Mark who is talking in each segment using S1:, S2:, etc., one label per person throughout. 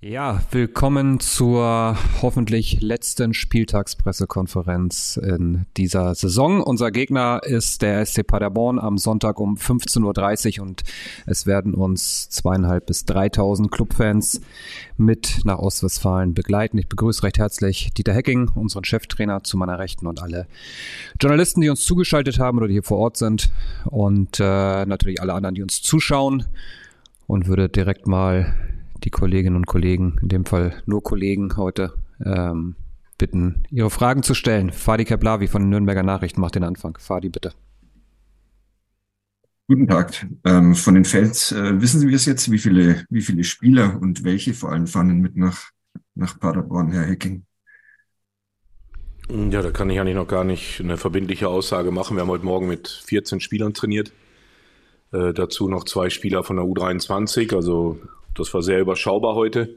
S1: Ja, willkommen zur hoffentlich letzten Spieltagspressekonferenz in dieser Saison. Unser Gegner ist der SC Paderborn am Sonntag um 15.30 Uhr und es werden uns zweieinhalb bis 3000 Clubfans mit nach Ostwestfalen begleiten. Ich begrüße recht herzlich Dieter Hecking, unseren Cheftrainer zu meiner Rechten und alle Journalisten, die uns zugeschaltet haben oder die hier vor Ort sind und äh, natürlich alle anderen, die uns zuschauen und würde direkt mal die Kolleginnen und Kollegen, in dem Fall nur Kollegen heute, ähm, bitten, ihre Fragen zu stellen. Fadi Keblavi von den Nürnberger Nachrichten macht den Anfang. Fadi, bitte.
S2: Guten Tag. Ähm, von den Fans, äh, wissen Sie es jetzt, wie viele, wie viele Spieler und welche vor allem fahren mit nach, nach Paderborn, Herr Hecking?
S3: Ja, da kann ich eigentlich noch gar nicht eine verbindliche Aussage machen. Wir haben heute Morgen mit 14 Spielern trainiert. Äh, dazu noch zwei Spieler von der U23, also das war sehr überschaubar heute.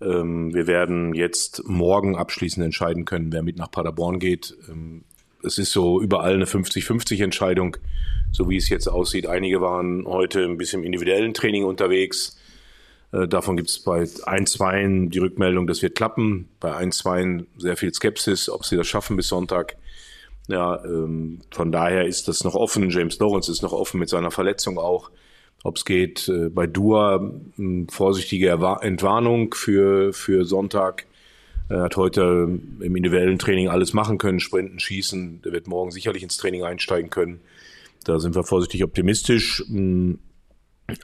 S3: Ähm, wir werden jetzt morgen abschließend entscheiden können, wer mit nach Paderborn geht. Ähm, es ist so überall eine 50-50 Entscheidung, so wie es jetzt aussieht. Einige waren heute ein bisschen im individuellen Training unterwegs. Äh, davon gibt es bei ein, zwei die Rückmeldung, das wird klappen. Bei ein, zwei sehr viel Skepsis, ob sie das schaffen bis Sonntag. Ja, ähm, von daher ist das noch offen. James Lawrence ist noch offen mit seiner Verletzung auch ob es geht. Äh, bei Dua vorsichtige Entwarnung für, für Sonntag. Er hat heute im individuellen Training alles machen können, sprinten, schießen. Der wird morgen sicherlich ins Training einsteigen können. Da sind wir vorsichtig optimistisch.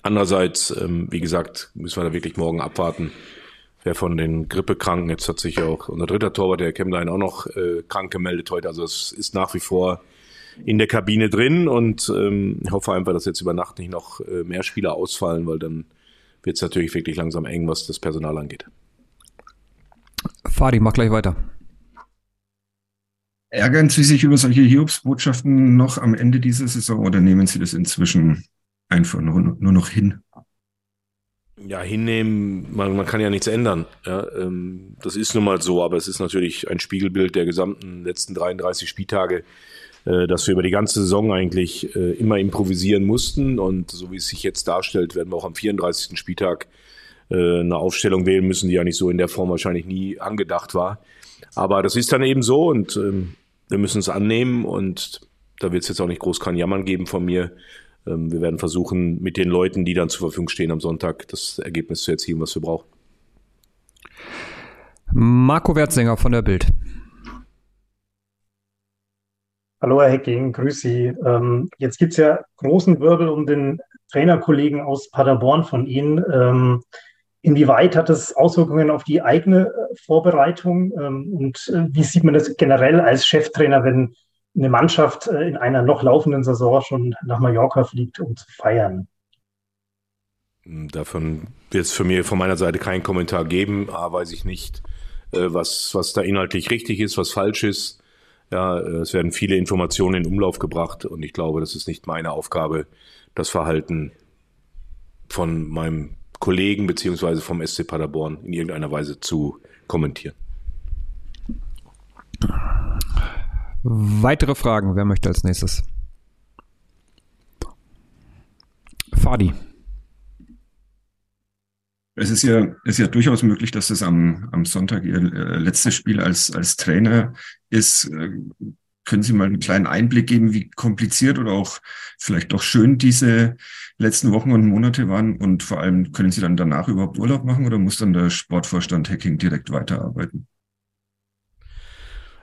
S3: Andererseits, ähm, wie gesagt, müssen wir da wirklich morgen abwarten, wer von den Grippekranken, jetzt hat sich auch unser dritter Torwart, der Kemlein, auch noch äh, krank gemeldet heute. Also es ist nach wie vor in der Kabine drin und ähm, hoffe einfach, dass jetzt über Nacht nicht noch äh, mehr Spieler ausfallen, weil dann wird es natürlich wirklich langsam eng, was das Personal angeht.
S1: Fadi, mach gleich weiter.
S2: Ärgern Sie sich über solche Hiobsbotschaften noch am Ende dieser Saison oder nehmen Sie das inzwischen einfach nur, nur noch hin?
S3: Ja, hinnehmen, man, man kann ja nichts ändern. Ja, ähm, das ist nun mal so, aber es ist natürlich ein Spiegelbild der gesamten letzten 33 Spieltage. Äh, dass wir über die ganze Saison eigentlich äh, immer improvisieren mussten. Und so wie es sich jetzt darstellt, werden wir auch am 34. Spieltag äh, eine Aufstellung wählen müssen, die ja nicht so in der Form wahrscheinlich nie angedacht war. Aber das ist dann eben so und ähm, wir müssen es annehmen und da wird es jetzt auch nicht groß kein Jammern geben von mir. Ähm, wir werden versuchen, mit den Leuten, die dann zur Verfügung stehen am Sonntag, das Ergebnis zu erzielen, was wir brauchen.
S1: Marco Wertsänger von der Bild.
S4: Hallo Herr Hecking, grüß Sie. Ähm, jetzt gibt es ja großen Wirbel um den Trainerkollegen aus Paderborn von Ihnen. Ähm, inwieweit hat das Auswirkungen auf die eigene äh, Vorbereitung? Ähm, und äh, wie sieht man das generell als Cheftrainer, wenn eine Mannschaft äh, in einer noch laufenden Saison schon nach Mallorca fliegt, um zu feiern?
S3: Davon wird es für mich von meiner Seite keinen Kommentar geben. A, weiß ich nicht, äh, was, was da inhaltlich richtig ist, was falsch ist. Ja, es werden viele Informationen in Umlauf gebracht und ich glaube, das ist nicht meine Aufgabe, das Verhalten von meinem Kollegen beziehungsweise vom SC Paderborn in irgendeiner Weise zu kommentieren.
S1: Weitere Fragen, wer möchte als nächstes? Fadi.
S2: Es ist ja, ist ja durchaus möglich, dass es am, am Sonntag Ihr äh, letztes Spiel als, als Trainer ist. Äh, können Sie mal einen kleinen Einblick geben, wie kompliziert oder auch vielleicht doch schön diese letzten Wochen und Monate waren? Und vor allem, können Sie dann danach überhaupt Urlaub machen oder muss dann der Sportvorstand Hacking direkt weiterarbeiten?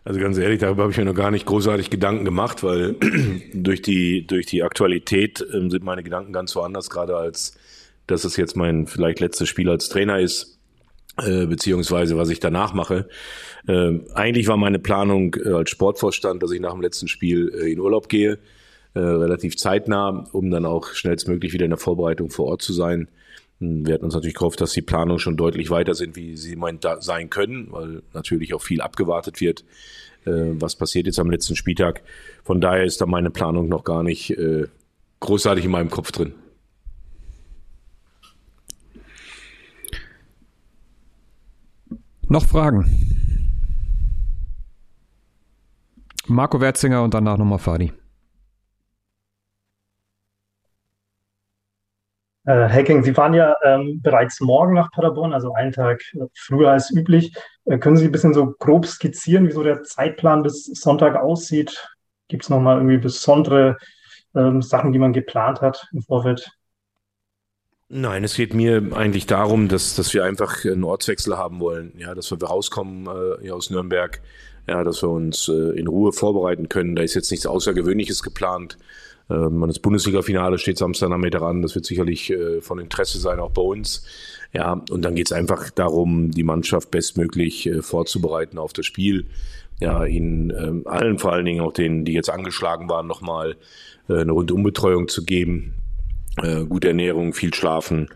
S3: Also ganz ehrlich, darüber habe ich mir noch gar nicht großartig Gedanken gemacht, weil durch die, durch die Aktualität äh, sind meine Gedanken ganz woanders, gerade als dass es jetzt mein vielleicht letztes Spiel als Trainer ist, äh, beziehungsweise was ich danach mache. Äh, eigentlich war meine Planung äh, als Sportvorstand, dass ich nach dem letzten Spiel äh, in Urlaub gehe, äh, relativ zeitnah, um dann auch schnellstmöglich wieder in der Vorbereitung vor Ort zu sein. Hm, wir hatten uns natürlich gehofft, dass die Planungen schon deutlich weiter sind, wie sie im sein können, weil natürlich auch viel abgewartet wird, äh, was passiert jetzt am letzten Spieltag. Von daher ist da meine Planung noch gar nicht äh, großartig in meinem Kopf drin.
S1: Noch Fragen? Marco Werzinger und danach nochmal Fadi.
S4: Äh, Hacking, Sie fahren ja ähm, bereits morgen nach Paderborn, also einen Tag früher als üblich. Äh, können Sie ein bisschen so grob skizzieren, wie so der Zeitplan bis Sonntag aussieht? Gibt es nochmal irgendwie besondere ähm, Sachen, die man geplant hat im Vorfeld?
S3: Nein, es geht mir eigentlich darum, dass, dass wir einfach einen Ortswechsel haben wollen. Ja, dass wir rauskommen äh, aus Nürnberg, ja, dass wir uns äh, in Ruhe vorbereiten können. Da ist jetzt nichts Außergewöhnliches geplant. Ähm, das Bundesliga-Finale steht Samstagnachmittag an. Das wird sicherlich äh, von Interesse sein, auch bei uns. Ja, und dann geht es einfach darum, die Mannschaft bestmöglich äh, vorzubereiten auf das Spiel. Ja, ihnen ähm, allen, vor allen Dingen auch denen, die jetzt angeschlagen waren, nochmal äh, eine Rundumbetreuung zu geben gute Ernährung, viel Schlafen,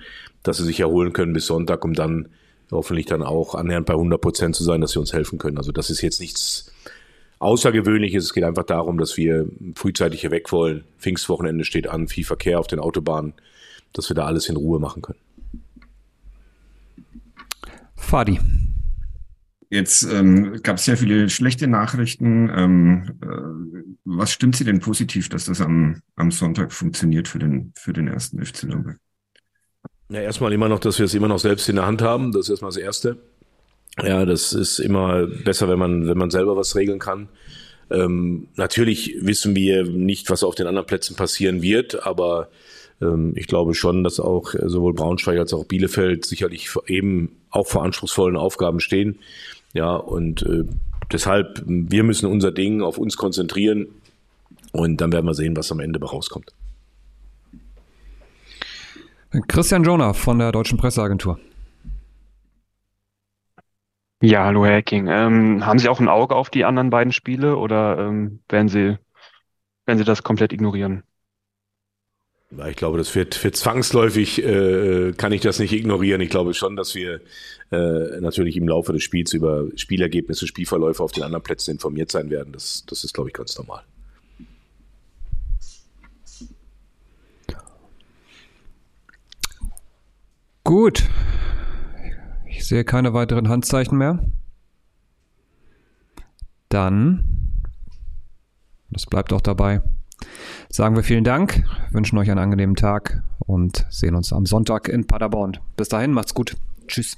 S3: dass sie sich erholen können bis Sonntag, um dann hoffentlich dann auch annähernd bei 100 Prozent zu sein, dass sie uns helfen können. Also das ist jetzt nichts Außergewöhnliches. Es geht einfach darum, dass wir frühzeitig hier weg wollen. Pfingstwochenende steht an, viel Verkehr auf den Autobahnen, dass wir da alles in Ruhe machen können.
S1: Fadi.
S2: Jetzt ähm, gab es sehr viele schlechte Nachrichten. Ähm, äh, was stimmt Sie denn positiv, dass das am, am Sonntag funktioniert für den, für den ersten FC Nürnberg?
S3: Ja, erstmal immer noch, dass wir es immer noch selbst in der Hand haben. Das ist erstmal das Erste. Ja, das ist immer besser, wenn man, wenn man selber was regeln kann. Ähm, natürlich wissen wir nicht, was auf den anderen Plätzen passieren wird, aber ähm, ich glaube schon, dass auch sowohl Braunschweig als auch Bielefeld sicherlich eben auch vor anspruchsvollen Aufgaben stehen. Ja, und äh, deshalb, wir müssen unser Ding auf uns konzentrieren und dann werden wir sehen, was am Ende rauskommt.
S1: Christian Jonah von der Deutschen Presseagentur.
S5: Ja, hallo Herr Hacking. Ähm, haben Sie auch ein Auge auf die anderen beiden Spiele oder ähm, werden Sie, werden Sie das komplett ignorieren?
S3: Ich glaube, das wird, wird zwangsläufig, äh, kann ich das nicht ignorieren. Ich glaube schon, dass wir äh, natürlich im Laufe des Spiels über Spielergebnisse, Spielverläufe auf den anderen Plätzen informiert sein werden. Das, das ist, glaube ich, ganz normal.
S1: Gut. Ich sehe keine weiteren Handzeichen mehr. Dann, das bleibt auch dabei, sagen wir vielen Dank, wünschen euch einen angenehmen Tag und sehen uns am Sonntag in Paderborn. Bis dahin, macht's gut. Tschüss.